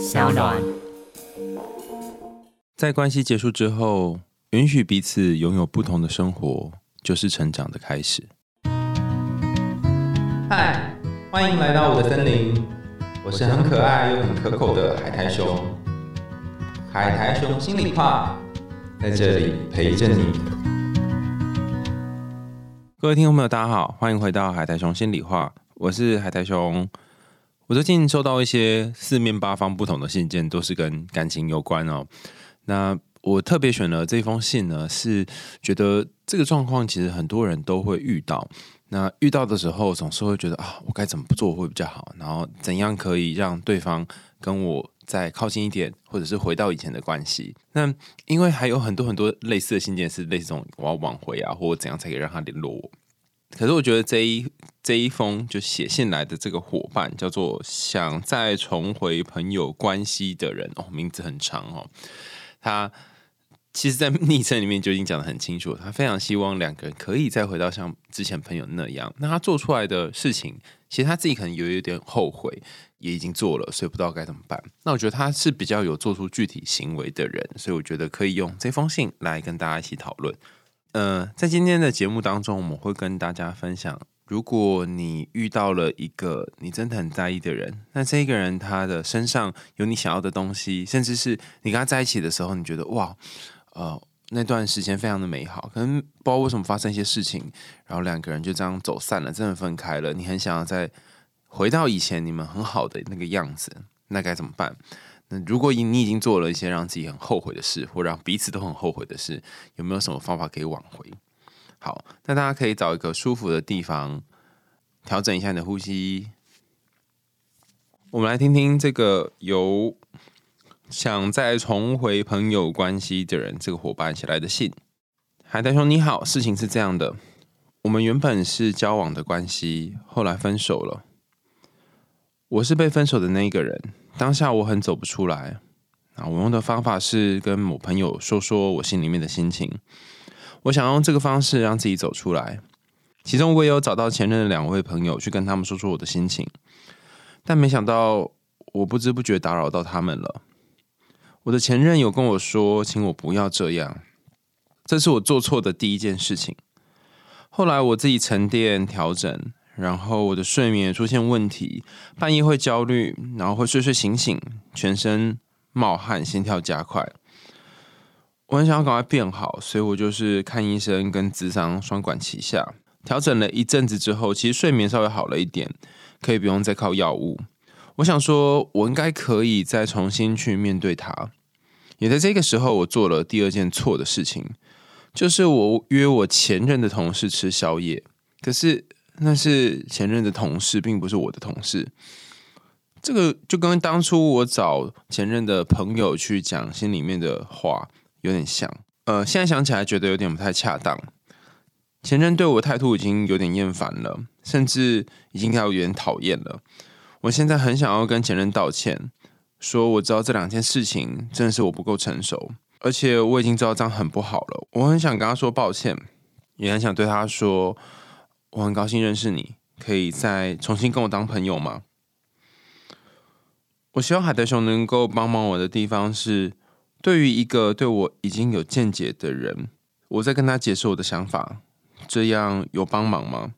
小暖。在关系结束之后，允许彼此拥有不同的生活，就是成长的开始。嗨，欢迎来到我的森林，我是很可爱又很可口的海苔熊。海苔熊心里话，在这里陪着你。各位听众朋友，大家好，欢迎回到海苔熊心里话，我是海苔熊。我最近收到一些四面八方不同的信件，都是跟感情有关哦。那我特别选了这封信呢，是觉得这个状况其实很多人都会遇到。那遇到的时候，总是会觉得啊，我该怎么做会比较好？然后怎样可以让对方跟我再靠近一点，或者是回到以前的关系？那因为还有很多很多类似的信件是类似这种我要挽回啊，或怎样才可以让他联络我。可是我觉得这一这一封就写信来的这个伙伴叫做想再重回朋友关系的人哦，名字很长哦。他其实，在昵称里面就已经讲的很清楚，他非常希望两个人可以再回到像之前朋友那样。那他做出来的事情，其实他自己可能有一点后悔，也已经做了，所以不知道该怎么办。那我觉得他是比较有做出具体行为的人，所以我觉得可以用这封信来跟大家一起讨论。呃，在今天的节目当中，我们会跟大家分享，如果你遇到了一个你真的很在意的人，那这个人他的身上有你想要的东西，甚至是你跟他在一起的时候，你觉得哇，呃，那段时间非常的美好，可能不知道为什么发生一些事情，然后两个人就这样走散了，真的分开了，你很想要再回到以前你们很好的那个样子，那该怎么办？那如果你已经做了一些让自己很后悔的事，或让彼此都很后悔的事，有没有什么方法可以挽回？好，那大家可以找一个舒服的地方，调整一下你的呼吸。我们来听听这个由想再重回朋友关系的人这个伙伴写来的信。海苔兄你好，事情是这样的，我们原本是交往的关系，后来分手了。我是被分手的那一个人。当下我很走不出来啊！我用的方法是跟某朋友说说我心里面的心情。我想用这个方式让自己走出来。其中我也有找到前任的两位朋友去跟他们说说我的心情，但没想到我不知不觉打扰到他们了。我的前任有跟我说，请我不要这样，这是我做错的第一件事情。后来我自己沉淀调整。然后我的睡眠出现问题，半夜会焦虑，然后会睡睡醒醒，全身冒汗，心跳加快。我很想要赶快变好，所以我就是看医生跟智商双管齐下，调整了一阵子之后，其实睡眠稍微好了一点，可以不用再靠药物。我想说，我应该可以再重新去面对它。也在这个时候，我做了第二件错的事情，就是我约我前任的同事吃宵夜，可是。那是前任的同事，并不是我的同事。这个就跟当初我找前任的朋友去讲心里面的话有点像。呃，现在想起来觉得有点不太恰当。前任对我态度已经有点厌烦了，甚至已经要有点讨厌了。我现在很想要跟前任道歉，说我知道这两件事情真的是我不够成熟，而且我已经知道这样很不好了。我很想跟他说抱歉，也很想对他说。我很高兴认识你，可以再重新跟我当朋友吗？我希望海德熊能够帮忙我的地方是，对于一个对我已经有见解的人，我在跟他解释我的想法，这样有帮忙吗？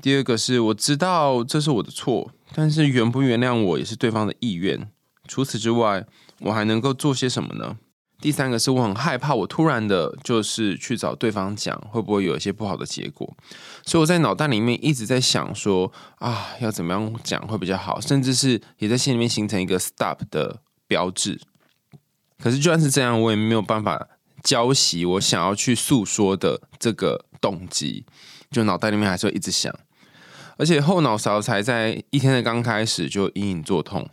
第二个是我知道这是我的错，但是原不原谅我也是对方的意愿。除此之外，我还能够做些什么呢？第三个是我很害怕，我突然的就是去找对方讲，会不会有一些不好的结果？所以我在脑袋里面一直在想说啊，要怎么样讲会比较好，甚至是也在心里面形成一个 stop 的标志。可是就算是这样，我也没有办法浇熄我想要去诉说的这个动机，就脑袋里面还是会一直想，而且后脑勺才在一天的刚开始就隐隐作痛。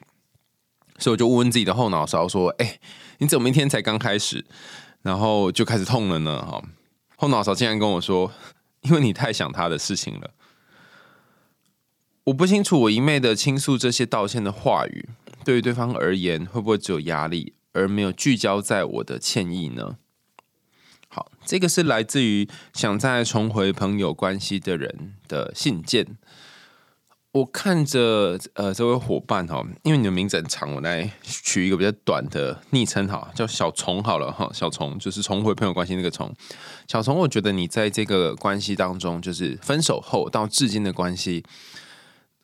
所以我就问自己的后脑勺说：“哎，你怎么一天才刚开始，然后就开始痛了呢？”哈，后脑勺竟然跟我说：“因为你太想他的事情了。”我不清楚，我一昧的倾诉这些道歉的话语，对于对方而言，会不会只有压力，而没有聚焦在我的歉意呢？好，这个是来自于想再重回朋友关系的人的信件。我看着呃这位伙伴哈，因为你的名字很长，我来取一个比较短的昵称哈，叫小虫好了哈。小虫就是重回朋友关系那个虫。小虫，我觉得你在这个关系当中，就是分手后到至今的关系，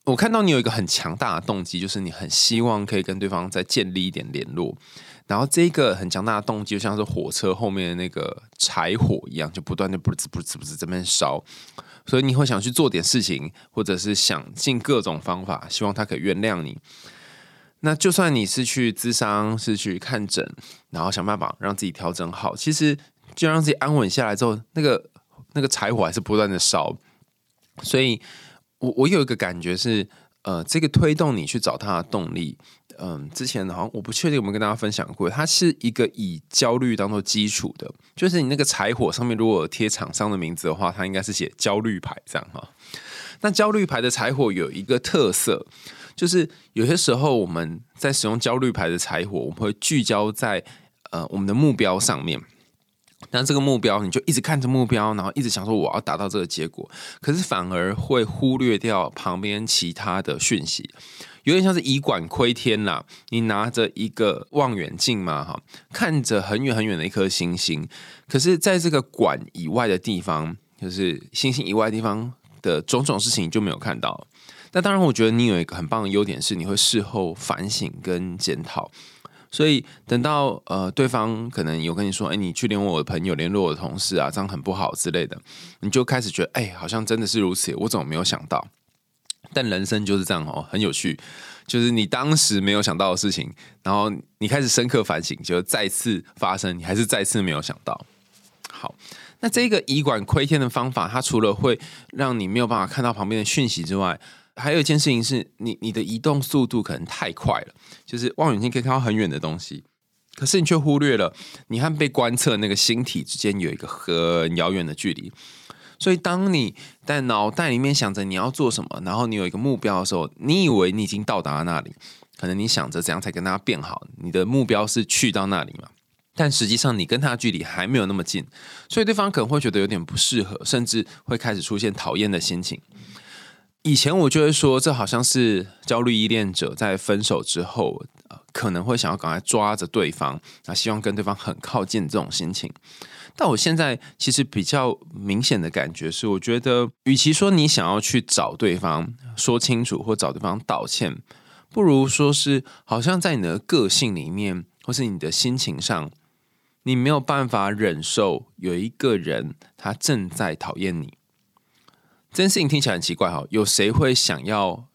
我看到你有一个很强大的动机，就是你很希望可以跟对方再建立一点联络。然后这个很强大的动机，就像是火车后面的那个柴火一样，就不断的不滋不滋不滋这边烧。所以你会想去做点事情，或者是想尽各种方法，希望他可以原谅你。那就算你是去咨商，是去看诊，然后想办法让自己调整好，其实就让自己安稳下来之后，那个那个柴火还是不断的烧。所以我我有一个感觉是，呃，这个推动你去找他的动力。嗯，之前好像我不确定有没有跟大家分享过，它是一个以焦虑当做基础的，就是你那个柴火上面如果贴厂商的名字的话，它应该是写焦虑牌这样哈。那焦虑牌的柴火有一个特色，就是有些时候我们在使用焦虑牌的柴火，我们会聚焦在呃我们的目标上面，那这个目标你就一直看着目标，然后一直想说我要达到这个结果，可是反而会忽略掉旁边其他的讯息。有点像是以管窥天啦，你拿着一个望远镜嘛，哈，看着很远很远的一颗星星，可是在这个管以外的地方，就是星星以外的地方的种种事情就没有看到。那当然，我觉得你有一个很棒的优点是，你会事后反省跟检讨。所以等到呃对方可能有跟你说，哎，你去联络我的朋友，联络我的同事啊，这样很不好之类的，你就开始觉得，哎，好像真的是如此，我怎么没有想到？但人生就是这样哦，很有趣，就是你当时没有想到的事情，然后你开始深刻反省，就再次发生，你还是再次没有想到。好，那这个以管窥天的方法，它除了会让你没有办法看到旁边的讯息之外，还有一件事情是你你的移动速度可能太快了，就是望远镜可以看到很远的东西，可是你却忽略了你和被观测那个星体之间有一个很遥远的距离。所以，当你在脑袋里面想着你要做什么，然后你有一个目标的时候，你以为你已经到达了那里，可能你想着怎样才跟他变好，你的目标是去到那里嘛？但实际上，你跟他的距离还没有那么近，所以对方可能会觉得有点不适合，甚至会开始出现讨厌的心情。以前我就会说，这好像是焦虑依恋者在分手之后，可能会想要赶快抓着对方，啊，希望跟对方很靠近这种心情。但我现在其实比较明显的感觉是，我觉得与其说你想要去找对方说清楚或找对方道歉，不如说是好像在你的个性里面或是你的心情上，你没有办法忍受有一个人他正在讨厌你。这件事情听起来很奇怪哈，有谁会想要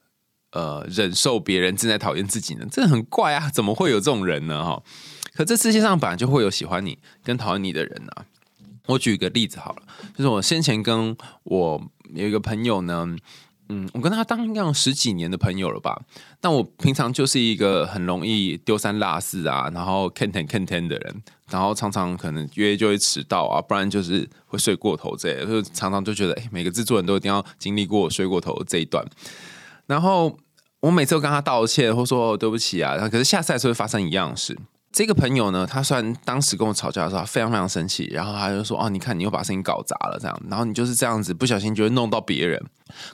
呃忍受别人正在讨厌自己呢？这很怪啊，怎么会有这种人呢？哈，可这世界上本来就会有喜欢你跟讨厌你的人啊。我举一个例子好了，就是我先前跟我有一个朋友呢，嗯，我跟他当应该有十几年的朋友了吧。但我平常就是一个很容易丢三落四啊，然后 can ten can ten 的人，然后常常可能约就会迟到啊，不然就是会睡过头这类，就常常就觉得，哎，每个制作人都一定要经历过睡过头这一段。然后我每次都跟他道歉，或说对不起啊，可是下次还是会发生一样事。这个朋友呢，他虽然当时跟我吵架的时候非常非常生气，然后他就说：“哦，你看你又把事情搞砸了，这样，然后你就是这样子不小心就会弄到别人。”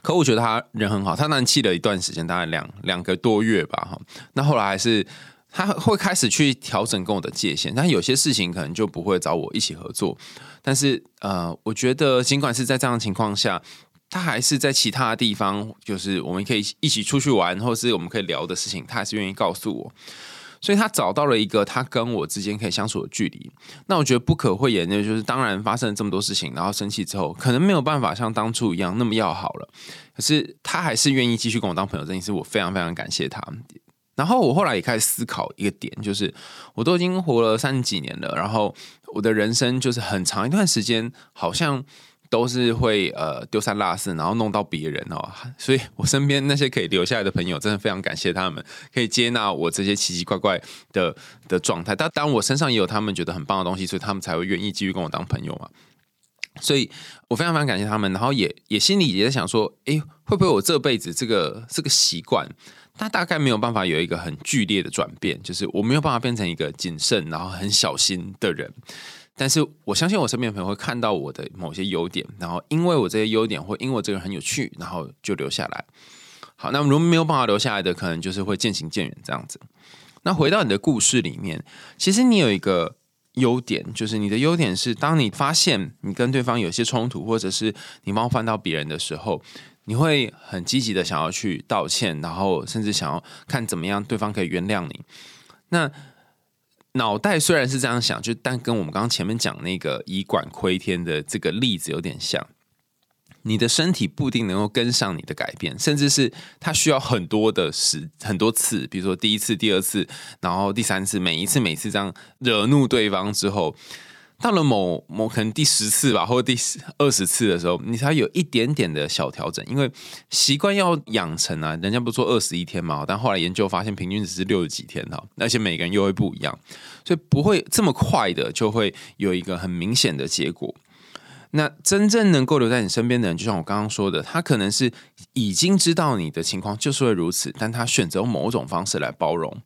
可我觉得他人很好，他那气了一段时间，大概两两个多月吧，哈。那后来还是他会开始去调整跟我的界限，但有些事情可能就不会找我一起合作。但是呃，我觉得尽管是在这样的情况下，他还是在其他地方，就是我们可以一起出去玩，或是我们可以聊的事情，他还是愿意告诉我。所以他找到了一个他跟我之间可以相处的距离。那我觉得不可讳言的就是，当然发生了这么多事情，然后生气之后，可能没有办法像当初一样那么要好了。可是他还是愿意继续跟我当朋友，这件事我非常非常感谢他。然后我后来也开始思考一个点，就是我都已经活了三十几年了，然后我的人生就是很长一段时间，好像。都是会呃丢三落四，然后弄到别人哦，所以我身边那些可以留下来的朋友，真的非常感谢他们，可以接纳我这些奇奇怪怪的的状态。但当然，我身上也有他们觉得很棒的东西，所以他们才会愿意继续跟我当朋友嘛。所以我非常非常感谢他们，然后也也心里也在想说，哎，会不会我这辈子这个这个习惯，它大概没有办法有一个很剧烈的转变，就是我没有办法变成一个谨慎然后很小心的人。但是我相信我身边的朋友会看到我的某些优点，然后因为我这些优点，或因为我这个人很有趣，然后就留下来。好，那如果没有办法留下来的，可能就是会渐行渐远这样子。那回到你的故事里面，其实你有一个优点，就是你的优点是，当你发现你跟对方有些冲突，或者是你冒犯到别人的时候，你会很积极的想要去道歉，然后甚至想要看怎么样对方可以原谅你。那脑袋虽然是这样想，就但跟我们刚刚前面讲那个以管窥天的这个例子有点像。你的身体不一定能够跟上你的改变，甚至是它需要很多的时很多次，比如说第一次、第二次，然后第三次，每一次、每次这样惹怒对方之后，到了某某可能第十次吧，或者第二十次的时候，你才有一点点的小调整，因为习惯要养成啊，人家不说二十一天嘛，但后来研究发现平均只是六十几天哈，而且每个人又会不一样，所以不会这么快的就会有一个很明显的结果。那真正能够留在你身边的人，就像我刚刚说的，他可能是已经知道你的情况就是会如此，但他选择某种方式来包容。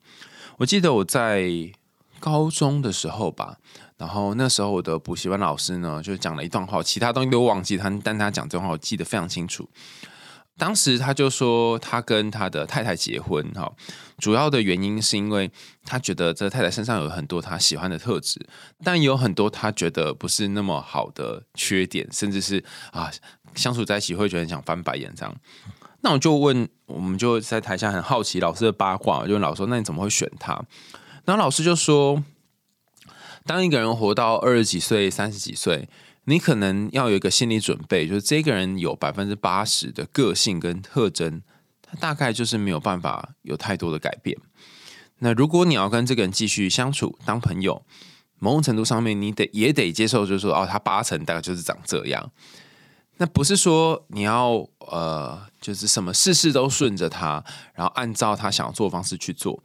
我记得我在高中的时候吧，然后那时候我的补习班老师呢，就讲了一段话，其他东西都忘记他，但他讲这段话我记得非常清楚。当时他就说，他跟他的太太结婚哈，主要的原因是因为他觉得这太太身上有很多他喜欢的特质，但有很多他觉得不是那么好的缺点，甚至是啊相处在一起会觉得想翻白眼这样。那我就问，我们就在台下很好奇老师的八卦，就问老师，那你怎么会选他？然后老师就说，当一个人活到二十几岁、三十几岁。你可能要有一个心理准备，就是这个人有百分之八十的个性跟特征，他大概就是没有办法有太多的改变。那如果你要跟这个人继续相处当朋友，某种程度上面你得也得接受，就是说哦，他八成大概就是长这样。那不是说你要呃，就是什么事事都顺着他，然后按照他想做的方式去做，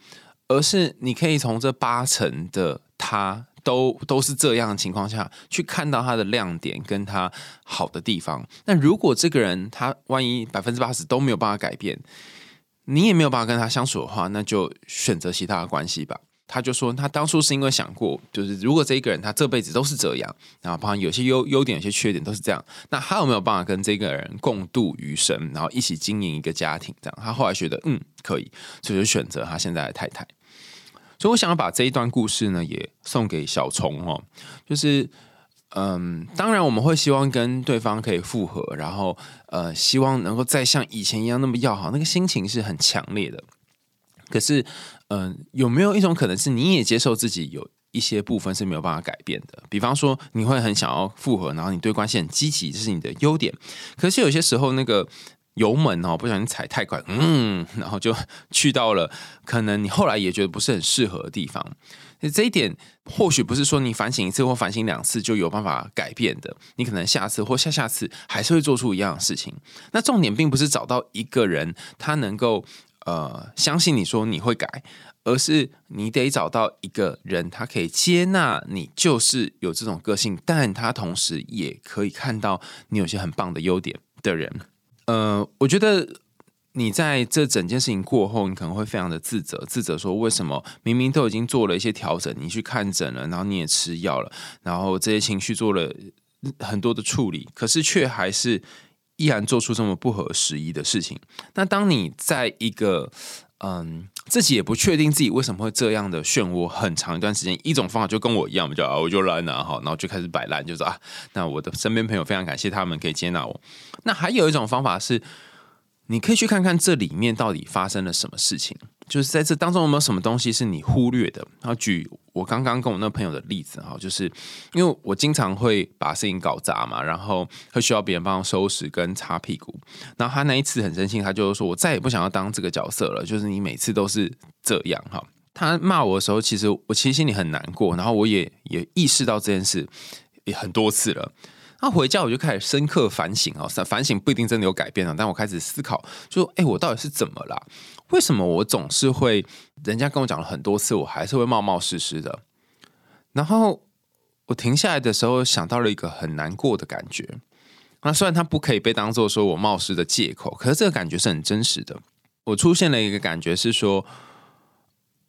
而是你可以从这八成的他。都都是这样的情况下去看到他的亮点跟他好的地方。那如果这个人他万一百分之八十都没有办法改变，你也没有办法跟他相处的话，那就选择其他的关系吧。他就说他当初是因为想过，就是如果这一个人他这辈子都是这样，然后包括有些优优点、有些缺点都是这样，那他有没有办法跟这个人共度余生，然后一起经营一个家庭？这样他后来觉得嗯可以，所以就选择他现在的太太。所以，我想要把这一段故事呢，也送给小虫哦。就是，嗯，当然我们会希望跟对方可以复合，然后呃，希望能够再像以前一样那么要好，那个心情是很强烈的。可是，嗯，有没有一种可能是你也接受自己有一些部分是没有办法改变的？比方说，你会很想要复合，然后你对关系很积极，这是你的优点。可是有些时候，那个。油门哦，不小心踩太快，嗯，然后就去到了可能你后来也觉得不是很适合的地方。这一点或许不是说你反省一次或反省两次就有办法改变的，你可能下次或下下次还是会做出一样的事情。那重点并不是找到一个人他能够呃相信你说你会改，而是你得找到一个人他可以接纳你就是有这种个性，但他同时也可以看到你有些很棒的优点的人。呃，我觉得你在这整件事情过后，你可能会非常的自责，自责说为什么明明都已经做了一些调整，你去看诊了，然后你也吃药了，然后这些情绪做了很多的处理，可是却还是依然做出这么不合时宜的事情。那当你在一个嗯，自己也不确定自己为什么会这样的漩涡很长一段时间。一种方法就跟我一样，就啊，我就烂了哈，然后就开始摆烂，就是啊，那我的身边朋友非常感谢他们可以接纳我。那还有一种方法是。你可以去看看这里面到底发生了什么事情，就是在这当中有没有什么东西是你忽略的。然后举我刚刚跟我那朋友的例子哈，就是因为我经常会把事情搞砸嘛，然后会需要别人帮我收拾跟擦屁股。然后他那一次很生气，他就说：“我再也不想要当这个角色了。”就是你每次都是这样哈。他骂我的时候，其实我其实心里很难过，然后我也也意识到这件事也很多次了。那回家我就开始深刻反省哦，反省不一定真的有改变啊，但我开始思考，就哎，我到底是怎么了？为什么我总是会人家跟我讲了很多次，我还是会冒冒失失的？然后我停下来的时候，想到了一个很难过的感觉。那虽然它不可以被当做说我冒失的借口，可是这个感觉是很真实的。我出现了一个感觉是说，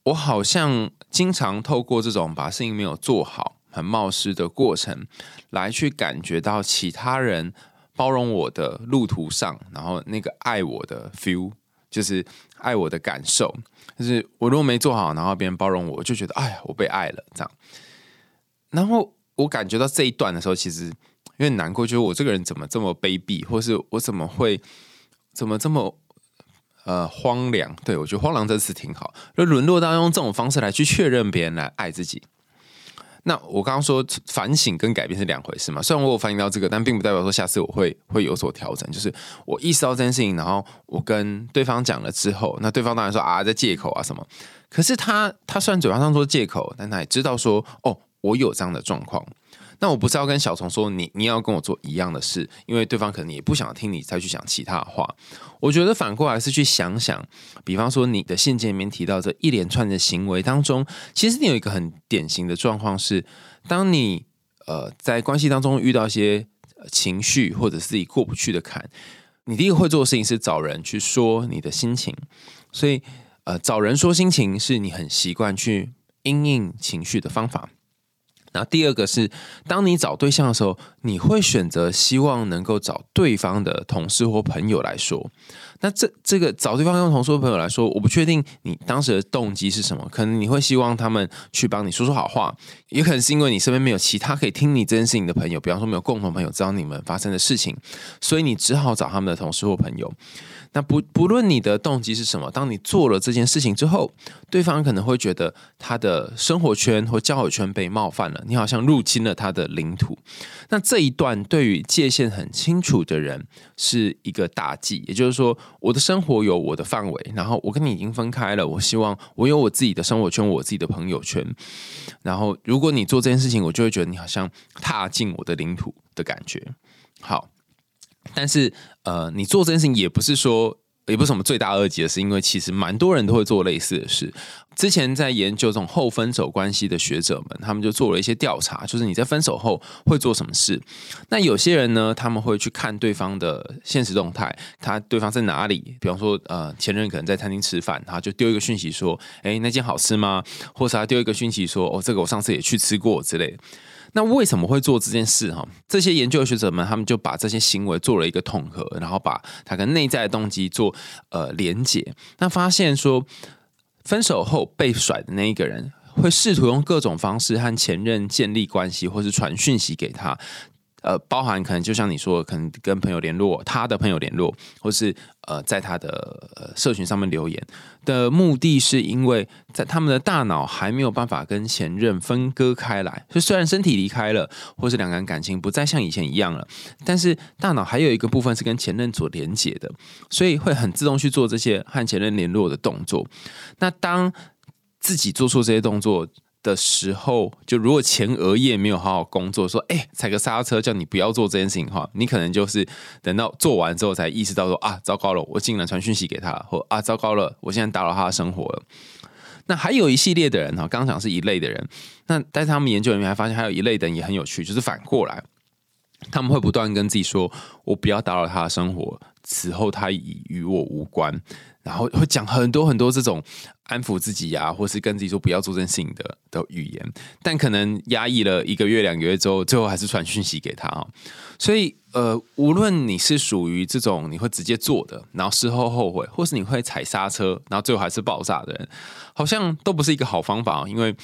我好像经常透过这种把事情没有做好。很冒失的过程，来去感觉到其他人包容我的路途上，然后那个爱我的 feel 就是爱我的感受。就是我如果没做好，然后别人包容我，我就觉得哎呀，我被爱了这样。然后我感觉到这一段的时候，其实有点难过，就是我这个人怎么这么卑鄙，或是我怎么会怎么这么呃荒凉？对我觉得“荒凉”这词挺好，就沦落到用这种方式来去确认别人来爱自己。那我刚刚说反省跟改变是两回事嘛？虽然我有反省到这个，但并不代表说下次我会会有所调整。就是我意识到这件事情，然后我跟对方讲了之后，那对方当然说啊，在借口啊什么。可是他他虽然嘴巴上说借口，但他也知道说哦，我有这样的状况。那我不是要跟小虫说你你要跟我做一样的事，因为对方可能也不想听你再去讲其他的话。我觉得反过来是去想想，比方说你的信件里面提到这一连串的行为当中，其实你有一个很典型的状况是，当你呃在关系当中遇到一些情绪或者是自己过不去的坎，你第一个会做的事情是找人去说你的心情，所以呃找人说心情是你很习惯去应应情绪的方法。那第二个是，当你找对象的时候，你会选择希望能够找对方的同事或朋友来说。那这这个找对方用同事或朋友来说，我不确定你当时的动机是什么。可能你会希望他们去帮你说说好话，也可能是因为你身边没有其他可以听你这件事情的朋友，比方说没有共同朋友知道你们发生的事情，所以你只好找他们的同事或朋友。那不不论你的动机是什么，当你做了这件事情之后，对方可能会觉得他的生活圈或交友圈被冒犯了，你好像入侵了他的领土。那这一段对于界限很清楚的人是一个大忌，也就是说，我的生活有我的范围，然后我跟你已经分开了，我希望我有我自己的生活圈，我自己的朋友圈。然后如果你做这件事情，我就会觉得你好像踏进我的领土的感觉。好。但是，呃，你做这件事情也不是说，也不是什么罪大恶极的事，因为其实蛮多人都会做类似的事。之前在研究这种后分手关系的学者们，他们就做了一些调查，就是你在分手后会做什么事。那有些人呢，他们会去看对方的现实动态，他对方在哪里？比方说，呃，前任可能在餐厅吃饭，他就丢一个讯息说：“哎，那间好吃吗？”或者他丢一个讯息说：“哦，这个我上次也去吃过之类。”那为什么会做这件事？哈，这些研究学者们他们就把这些行为做了一个统合，然后把他跟内在的动机做呃连结。那发现说，分手后被甩的那一个人，会试图用各种方式和前任建立关系，或是传讯息给他。呃，包含可能就像你说，可能跟朋友联络，他的朋友联络，或是呃，在他的呃社群上面留言的目的是，因为在他们的大脑还没有办法跟前任分割开来，就虽然身体离开了，或是两个人感情不再像以前一样了，但是大脑还有一个部分是跟前任所连接的，所以会很自动去做这些和前任联络的动作。那当自己做出这些动作。的时候，就如果前额叶没有好好工作，说哎踩个刹车，叫你不要做这件事情的话，你可能就是等到做完之后才意识到说啊糟糕了，我竟然传讯息给他，或啊糟糕了，我现在打扰他的生活了。那还有一系列的人哈，刚刚讲是一类的人，那但是他们研究人员还发现还有一类的人也很有趣，就是反过来，他们会不断跟自己说，我不要打扰他的生活，此后他已与我无关。然后会讲很多很多这种安抚自己呀，或是跟自己说不要做这件事情的的语言，但可能压抑了一个月、两个月之后，最后还是传讯息给他啊。所以，呃，无论你是属于这种你会直接做的，然后事后后悔，或是你会踩刹车，然后最后还是爆炸的人，好像都不是一个好方法，因为。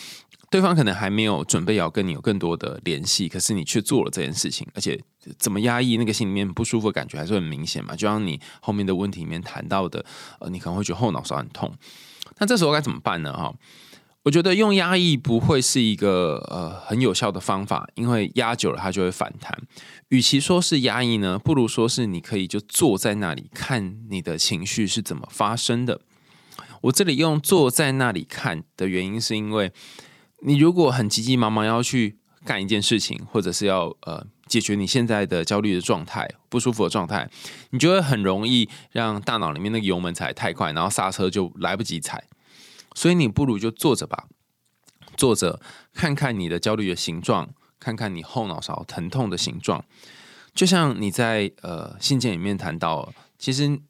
对方可能还没有准备要跟你有更多的联系，可是你却做了这件事情，而且怎么压抑那个心里面不舒服的感觉还是很明显嘛？就像你后面的问题里面谈到的，呃，你可能会觉得后脑勺很痛。那这时候该怎么办呢？哈，我觉得用压抑不会是一个呃很有效的方法，因为压久了它就会反弹。与其说是压抑呢，不如说是你可以就坐在那里看你的情绪是怎么发生的。我这里用坐在那里看的原因是因为。你如果很急急忙忙要去干一件事情，或者是要呃解决你现在的焦虑的状态、不舒服的状态，你就会很容易让大脑里面那个油门踩太快，然后刹车就来不及踩。所以你不如就坐着吧，坐着看看你的焦虑的形状，看看你后脑勺疼痛的形状。就像你在呃信件里面谈到，其实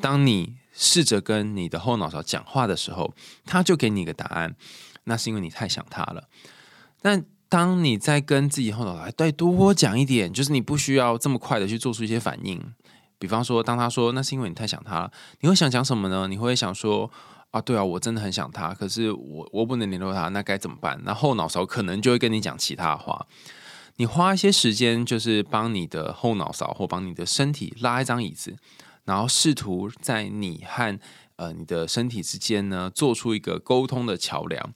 当你试着跟你的后脑勺讲话的时候，他就给你一个答案。那是因为你太想他了。但当你在跟自己后脑勺再多讲一点，就是你不需要这么快的去做出一些反应，比方说，当他说那是因为你太想他了，你会想讲什么呢？你会想说啊，对啊，我真的很想他，可是我我不能联络他，那该怎么办？那后脑勺可能就会跟你讲其他话。你花一些时间，就是帮你的后脑勺或帮你的身体拉一张椅子，然后试图在你和呃你的身体之间呢，做出一个沟通的桥梁。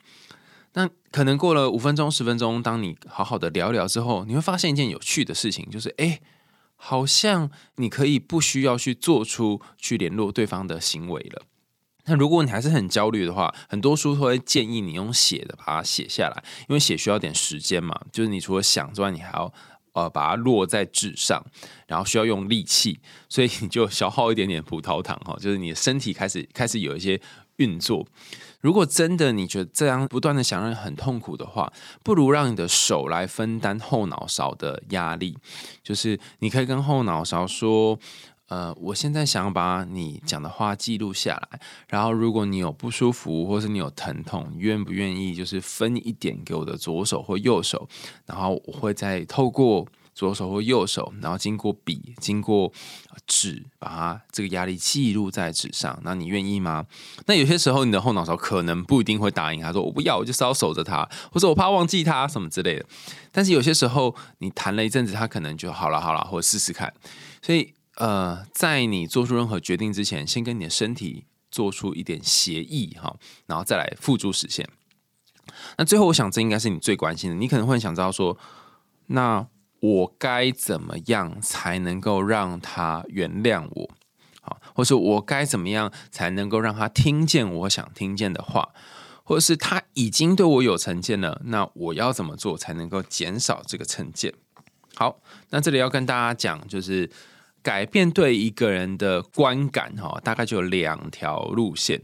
那可能过了五分钟、十分钟，当你好好的聊聊之后，你会发现一件有趣的事情，就是哎，好像你可以不需要去做出去联络对方的行为了。那如果你还是很焦虑的话，很多书都会建议你用写的把它写下来，因为写需要点时间嘛。就是你除了想之外，你还要呃把它落在纸上，然后需要用力气，所以你就消耗一点点葡萄糖哈，就是你的身体开始开始有一些运作。如果真的你觉得这样不断的想让很痛苦的话，不如让你的手来分担后脑勺的压力，就是你可以跟后脑勺说。呃，我现在想把你讲的话记录下来，然后如果你有不舒服，或是你有疼痛，愿不愿意就是分一点给我的左手或右手，然后我会再透过左手或右手，然后经过笔、经过纸，把它这个压力记录在纸上。那你愿意吗？那有些时候你的后脑勺可能不一定会答应，他说我不要，我就是要守着他，或者我怕忘记他什么之类的。但是有些时候你谈了一阵子，他可能就好了，好了，或试试看。所以。呃，在你做出任何决定之前，先跟你的身体做出一点协议哈，然后再来付诸实现。那最后，我想这应该是你最关心的。你可能会想知道说，那我该怎么样才能够让他原谅我？好，或者我该怎么样才能够让他听见我想听见的话？或者是他已经对我有成见了，那我要怎么做才能够减少这个成见？好，那这里要跟大家讲就是。改变对一个人的观感，哈，大概就有两条路线。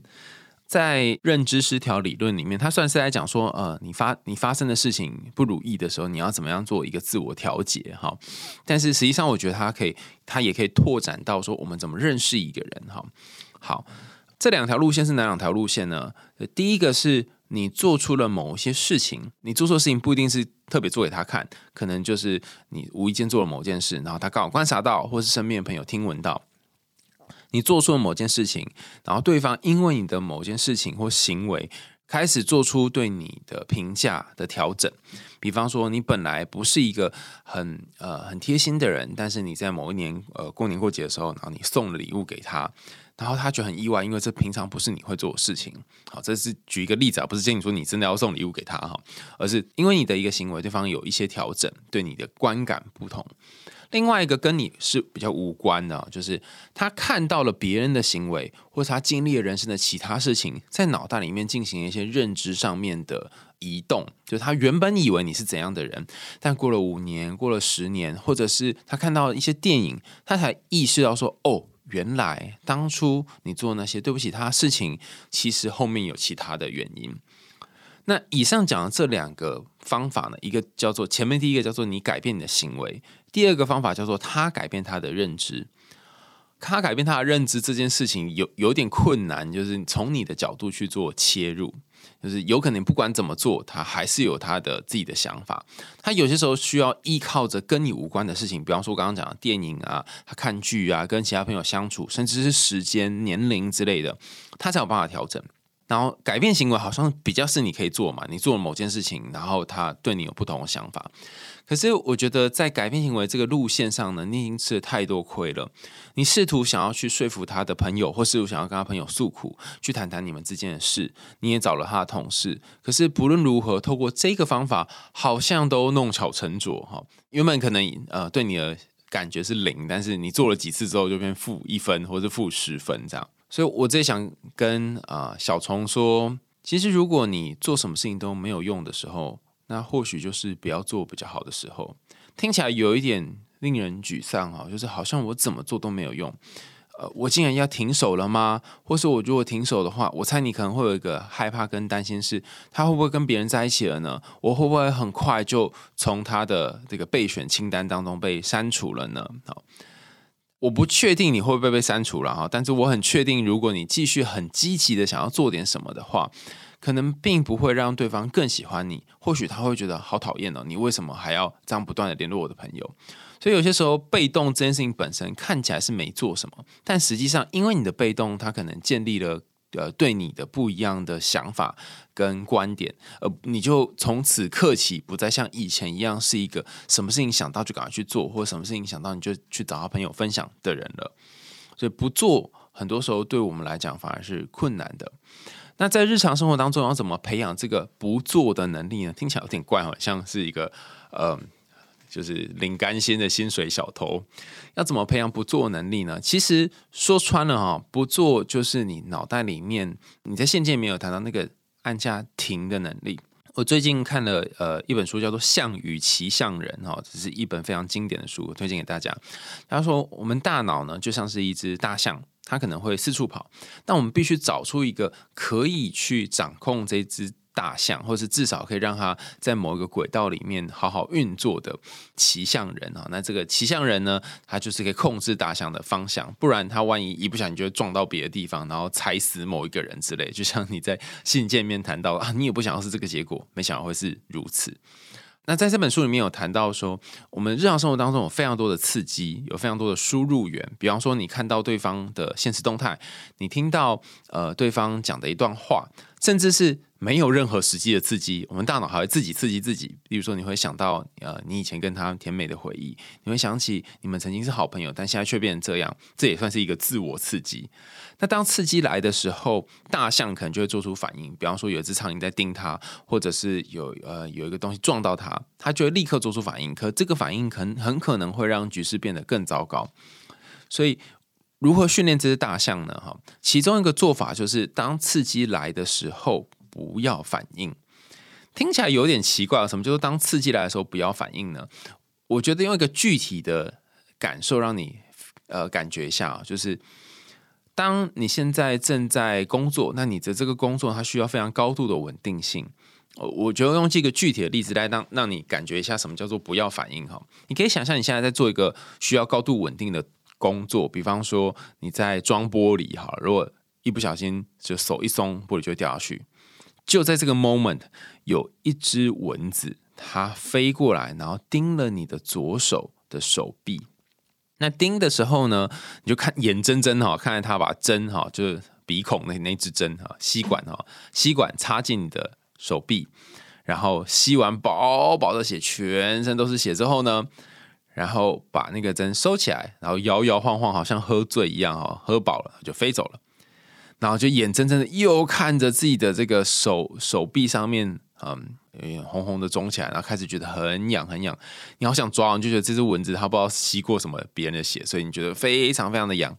在认知失调理论里面，它算是在讲说，呃，你发你发生的事情不如意的时候，你要怎么样做一个自我调节，哈。但是实际上，我觉得它可以，它也可以拓展到说，我们怎么认识一个人，哈。好，这两条路线是哪两条路线呢？第一个是。你做出了某些事情，你做错事情不一定是特别做给他看，可能就是你无意间做了某件事，然后他刚好观察到，或是身边的朋友听闻到，你做出了某件事情，然后对方因为你的某件事情或行为，开始做出对你的评价的调整。比方说，你本来不是一个很呃很贴心的人，但是你在某一年呃过年过节的时候，然后你送了礼物给他。然后他觉得很意外，因为这平常不是你会做的事情。好，这是举一个例子啊，不是建议说你真的要送礼物给他哈，而是因为你的一个行为，对方有一些调整，对你的观感不同。另外一个跟你是比较无关的，就是他看到了别人的行为，或者他经历了人生的其他事情，在脑袋里面进行一些认知上面的移动。就是他原本以为你是怎样的人，但过了五年，过了十年，或者是他看到一些电影，他才意识到说，哦。原来当初你做那些对不起他事情，其实后面有其他的原因。那以上讲的这两个方法呢，一个叫做前面第一个叫做你改变你的行为，第二个方法叫做他改变他的认知。他改变他的认知这件事情有有点困难，就是从你的角度去做切入。就是有可能不管怎么做，他还是有他的自己的想法。他有些时候需要依靠着跟你无关的事情，比方说刚刚讲的电影啊，他看剧啊，跟其他朋友相处，甚至是时间、年龄之类的，他才有办法调整。然后改变行为好像比较是你可以做嘛，你做了某件事情，然后他对你有不同的想法。可是我觉得在改变行为这个路线上呢，你已经吃了太多亏了。你试图想要去说服他的朋友，或试图想要跟他朋友诉苦，去谈谈你们之间的事，你也找了他的同事。可是不论如何，透过这个方法，好像都弄巧成拙哈。原本可能呃对你的感觉是零，但是你做了几次之后，就变负一分，或者负十分这样。所以，我最想跟啊小虫说，其实如果你做什么事情都没有用的时候，那或许就是不要做比较好的时候。听起来有一点令人沮丧啊，就是好像我怎么做都没有用。呃，我竟然要停手了吗？或是我如果停手的话，我猜你可能会有一个害怕跟担心，是他会不会跟别人在一起了呢？我会不会很快就从他的这个备选清单当中被删除了呢？好。我不确定你会不会被删除了哈，但是我很确定，如果你继续很积极的想要做点什么的话，可能并不会让对方更喜欢你，或许他会觉得好讨厌哦，你为什么还要这样不断的联络我的朋友？所以有些时候被动这件事情本身看起来是没做什么，但实际上因为你的被动，他可能建立了呃对你的不一样的想法跟观点，呃，你就从此刻起不再像以前一样是一个什么事情想到就赶快去做，或者什么事情想到你就去找他朋友分享的人了。所以不做。很多时候对我们来讲反而是困难的。那在日常生活当中要怎么培养这个不做的能力呢？听起来有点怪，好像是一个呃，就是领干薪的薪水小偷。要怎么培养不做能力呢？其实说穿了哈，不做就是你脑袋里面你在现阶没有谈到那个按下停的能力。我最近看了呃一本书，叫做《象与骑象人》哈，这是一本非常经典的书，推荐给大家。他说，我们大脑呢就像是一只大象。它可能会四处跑，但我们必须找出一个可以去掌控这只大象，或是至少可以让它在某一个轨道里面好好运作的骑象人啊。那这个骑象人呢，他就是可以控制大象的方向，不然他万一一不小心就会撞到别的地方，然后踩死某一个人之类。就像你在信件面谈到啊，你也不想要是这个结果，没想到会是如此。那在这本书里面有谈到说，我们日常生活当中有非常多的刺激，有非常多的输入源。比方说，你看到对方的现实动态，你听到呃对方讲的一段话，甚至是。没有任何实际的刺激，我们大脑还会自己刺激自己。比如说，你会想到呃，你以前跟他甜美的回忆，你会想起你们曾经是好朋友，但现在却变成这样，这也算是一个自我刺激。那当刺激来的时候，大象可能就会做出反应。比方说，有一只苍蝇在叮它，或者是有呃有一个东西撞到它，它就会立刻做出反应。可这个反应很很可能会让局势变得更糟糕。所以，如何训练这只大象呢？哈，其中一个做法就是，当刺激来的时候。不要反应，听起来有点奇怪。什么就是当刺激来的时候不要反应呢？我觉得用一个具体的感受让你呃感觉一下啊，就是当你现在正在工作，那你的这个工作它需要非常高度的稳定性。我我觉得用这个具体的例子来让让你感觉一下什么叫做不要反应哈。你可以想象你现在在做一个需要高度稳定的工作，比方说你在装玻璃哈，如果一不小心就手一松，玻璃就会掉下去。就在这个 moment，有一只蚊子，它飞过来，然后叮了你的左手的手臂。那叮的时候呢，你就看眼睁睁哈，看着它把针哈，就是鼻孔那那只针哈，吸管哈，吸管插进你的手臂，然后吸完饱饱的血，全身都是血之后呢，然后把那个针收起来，然后摇摇晃晃，好像喝醉一样哈，喝饱了就飞走了。然后就眼睁睁的又看着自己的这个手手臂上面，嗯，红红的肿起来，然后开始觉得很痒很痒。你好想抓，你就觉得这只蚊子它不知道吸过什么别人的血，所以你觉得非常非常的痒。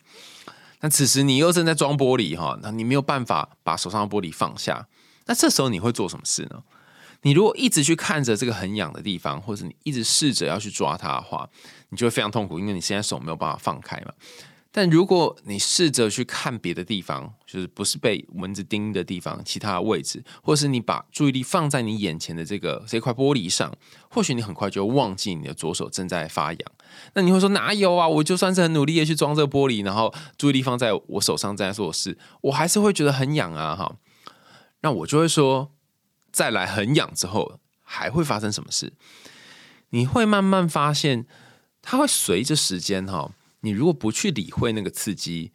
那此时你又正在装玻璃哈，那你没有办法把手上的玻璃放下。那这时候你会做什么事呢？你如果一直去看着这个很痒的地方，或者你一直试着要去抓它的话，你就会非常痛苦，因为你现在手没有办法放开嘛。但如果你试着去看别的地方，就是不是被蚊子叮的地方，其他的位置，或是你把注意力放在你眼前的这个这块玻璃上，或许你很快就忘记你的左手正在发痒。那你会说哪有啊？我就算是很努力的去装这个玻璃，然后注意力放在我手上正在做事，我还是会觉得很痒啊！哈，那我就会说，再来很痒之后，还会发生什么事？你会慢慢发现，它会随着时间哈。你如果不去理会那个刺激，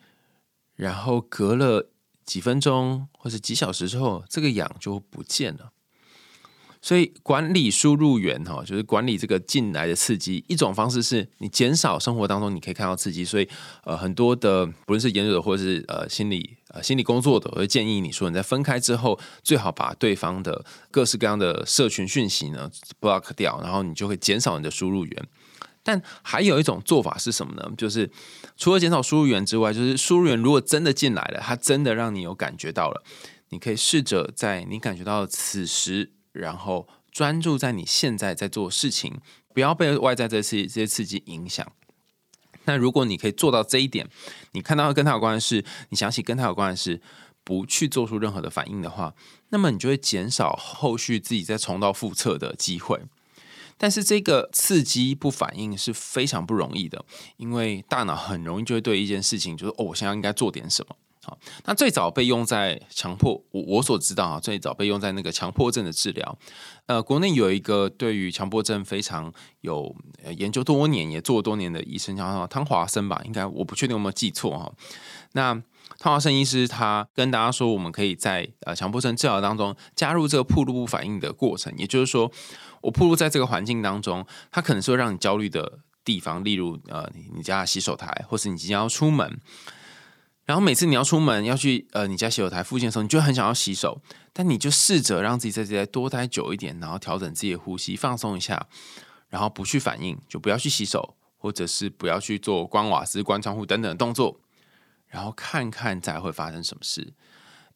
然后隔了几分钟或者几小时之后，这个痒就不见了。所以管理输入源哈，就是管理这个进来的刺激。一种方式是你减少生活当中你可以看到刺激。所以呃，很多的不论是研究者或者是呃心理呃心理工作的，会建议你说你在分开之后，最好把对方的各式各样的社群讯息呢 block 掉，然后你就会减少你的输入源。但还有一种做法是什么呢？就是除了减少输入源之外，就是输入源如果真的进来了，它真的让你有感觉到了，你可以试着在你感觉到此时，然后专注在你现在在做事情，不要被外在这些这些刺激影响。那如果你可以做到这一点，你看到跟他有关的事，你想起跟他有关的事，不去做出任何的反应的话，那么你就会减少后续自己再重蹈覆辙的机会。但是这个刺激不反应是非常不容易的，因为大脑很容易就会对一件事情，就是哦，我现在应该做点什么好，那最早被用在强迫我我所知道啊，最早被用在那个强迫症的治疗。呃，国内有一个对于强迫症非常有研究多年，也做多年的医生叫汤华生吧，应该我不确定有没有记错哈。那汤华生医师他跟大家说，我们可以在呃强迫症治疗当中加入这个铺路不反应的过程，也就是说，我铺路在这个环境当中，它可能是会让你焦虑的地方，例如呃你家洗手台，或是你即将要出门。然后每次你要出门要去呃你家洗手台附近的时候，你就很想要洗手，但你就试着让自己在这里多待久一点，然后调整自己的呼吸，放松一下，然后不去反应，就不要去洗手，或者是不要去做关瓦斯、关窗户等等的动作，然后看看再会发生什么事。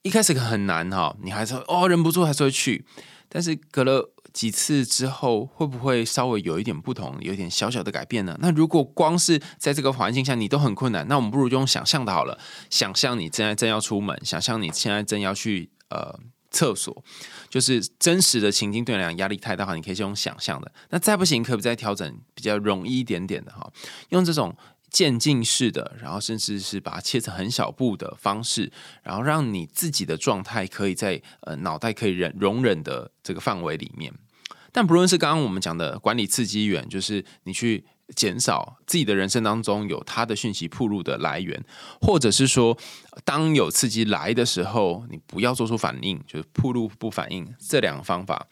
一开始可很难哈，你还是哦忍不住还是会去，但是隔了。几次之后会不会稍微有一点不同，有一点小小的改变呢？那如果光是在这个环境下你都很困难，那我们不如用想象的好了。想象你现在正要出门，想象你现在正要去呃厕所，就是真实的情境对你来讲压力太大话，你可以用想象的。那再不行，可不可以再调整比较容易一点点的哈？用这种。渐进式的，然后甚至是把它切成很小步的方式，然后让你自己的状态可以在呃脑袋可以忍容忍的这个范围里面。但不论是刚刚我们讲的管理刺激源，就是你去减少自己的人生当中有它的讯息铺路的来源，或者是说当有刺激来的时候，你不要做出反应，就是铺路不反应。这两个方法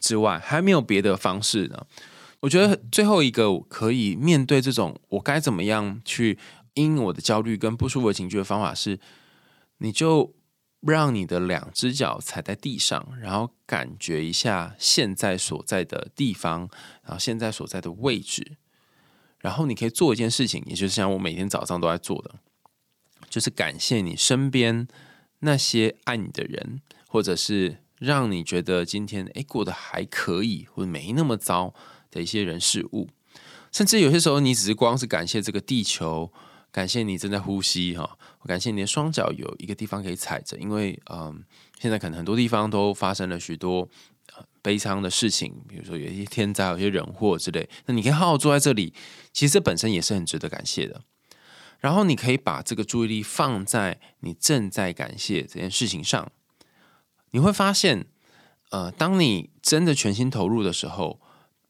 之外，还没有别的方式呢。我觉得最后一个可以面对这种我该怎么样去因我的焦虑跟不舒服的情绪的方法是，你就让你的两只脚踩在地上，然后感觉一下现在所在的地方，然后现在所在的位置，然后你可以做一件事情，也就是像我每天早上都在做的，就是感谢你身边那些爱你的人，或者是让你觉得今天诶过得还可以，或者没那么糟。一些人事物，甚至有些时候，你只是光是感谢这个地球，感谢你正在呼吸哈，感谢你的双脚有一个地方可以踩着，因为嗯，现在可能很多地方都发生了许多悲伤的事情，比如说有一些天灾，有些人祸之类，那你可以好好坐在这里，其实这本身也是很值得感谢的。然后你可以把这个注意力放在你正在感谢这件事情上，你会发现，呃，当你真的全心投入的时候。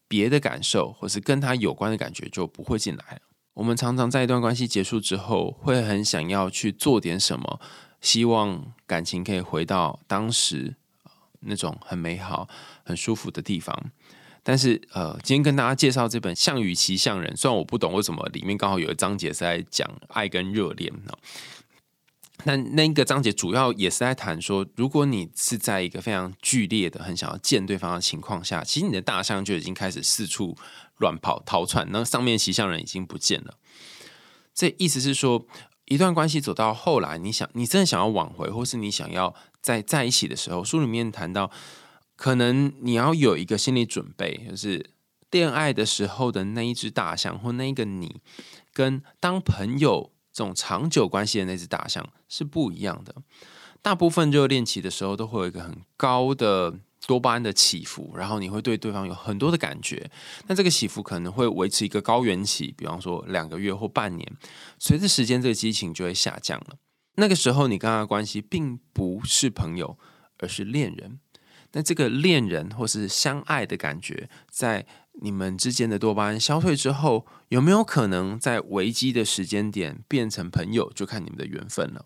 别的感受，或是跟他有关的感觉就不会进来。我们常常在一段关系结束之后，会很想要去做点什么，希望感情可以回到当时那种很美好、很舒服的地方。但是，呃，今天跟大家介绍这本《项羽骑象人》，虽然我不懂为什么里面刚好有一章节是在讲爱跟热恋呢。那那一个章节主要也是在谈说，如果你是在一个非常剧烈的、很想要见对方的情况下，其实你的大象就已经开始四处乱跑、逃窜，那上面骑象人已经不见了。这意思是说，一段关系走到后来，你想，你真的想要挽回，或是你想要在在一起的时候，书里面谈到，可能你要有一个心理准备，就是恋爱的时候的那一只大象，或那一个你，跟当朋友。这种长久关系的那只大象是不一样的。大部分热恋期的时候都会有一个很高的多巴胺的起伏，然后你会对对方有很多的感觉。那这个起伏可能会维持一个高原期，比方说两个月或半年。随着时间，这个激情就会下降了。那个时候，你跟他的关系并不是朋友，而是恋人。那这个恋人或是相爱的感觉，在你们之间的多巴胺消退之后，有没有可能在危机的时间点变成朋友？就看你们的缘分了。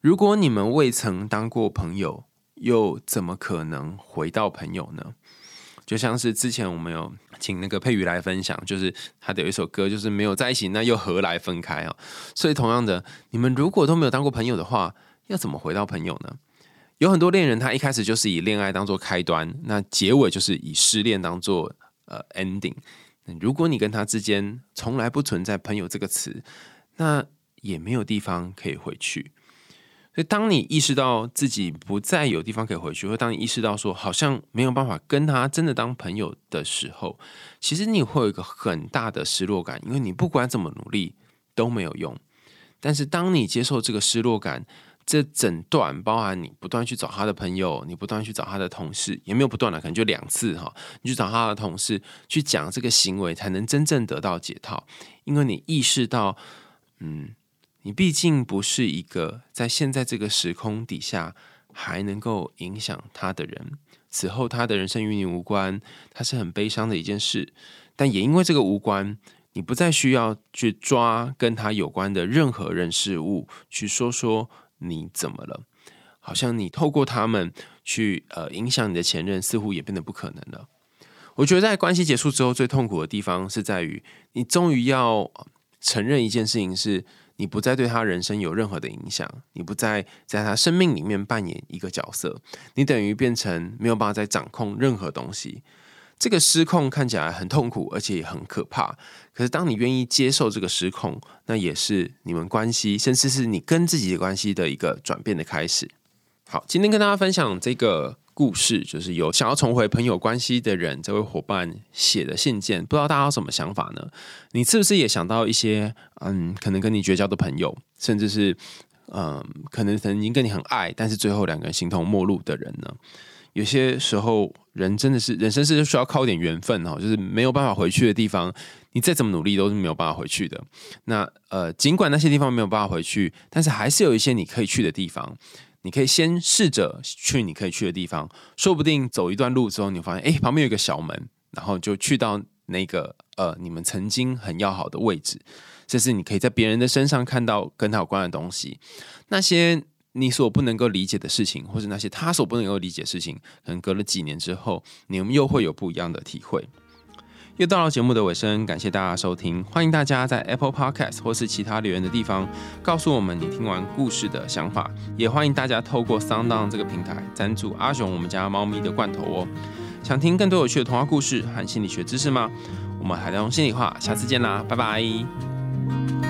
如果你们未曾当过朋友，又怎么可能回到朋友呢？就像是之前我们有请那个佩瑜来分享，就是他的有一首歌，就是没有在一起，那又何来分开啊？所以同样的，你们如果都没有当过朋友的话，要怎么回到朋友呢？有很多恋人，他一开始就是以恋爱当做开端，那结尾就是以失恋当做。呃，ending。如果你跟他之间从来不存在“朋友”这个词，那也没有地方可以回去。所以，当你意识到自己不再有地方可以回去，或当你意识到说好像没有办法跟他真的当朋友的时候，其实你会有一个很大的失落感，因为你不管怎么努力都没有用。但是，当你接受这个失落感，这整段包含你不断去找他的朋友，你不断去找他的同事，也没有不断了，可能就两次哈。你去找他的同事去讲这个行为，才能真正得到解套。因为你意识到，嗯，你毕竟不是一个在现在这个时空底下还能够影响他的人。此后，他的人生与你无关，他是很悲伤的一件事。但也因为这个无关，你不再需要去抓跟他有关的任何人事物，去说说你怎么了。好像你透过他们去呃影响你的前任，似乎也变得不可能了。我觉得在关系结束之后，最痛苦的地方是在于，你终于要承认一件事情：是你不再对他人生有任何的影响，你不再在他生命里面扮演一个角色，你等于变成没有办法再掌控任何东西。这个失控看起来很痛苦，而且也很可怕。可是当你愿意接受这个失控，那也是你们关系，甚至是你跟自己的关系的一个转变的开始。好，今天跟大家分享这个。故事就是有想要重回朋友关系的人，这位伙伴写的信件，不知道大家有什么想法呢？你是不是也想到一些嗯，可能跟你绝交的朋友，甚至是嗯，可能曾经跟你很爱，但是最后两个人形同陌路的人呢？有些时候，人真的是人生是需要靠一点缘分哦，就是没有办法回去的地方，你再怎么努力都是没有办法回去的。那呃，尽管那些地方没有办法回去，但是还是有一些你可以去的地方。你可以先试着去你可以去的地方，说不定走一段路之后，你发现哎，旁边有一个小门，然后就去到那个呃你们曾经很要好的位置。这是你可以在别人的身上看到跟他有关的东西。那些你所不能够理解的事情，或者那些他所不能够理解的事情，可能隔了几年之后，你们又会有不一样的体会。又到了节目的尾声，感谢大家收听，欢迎大家在 Apple Podcast 或是其他留言的地方告诉我们你听完故事的想法，也欢迎大家透过 Sound 这个平台赞助阿雄我们家猫咪的罐头哦。想听更多有趣的童话故事和心理学知识吗？我们海龙心里话，下次见啦，拜拜。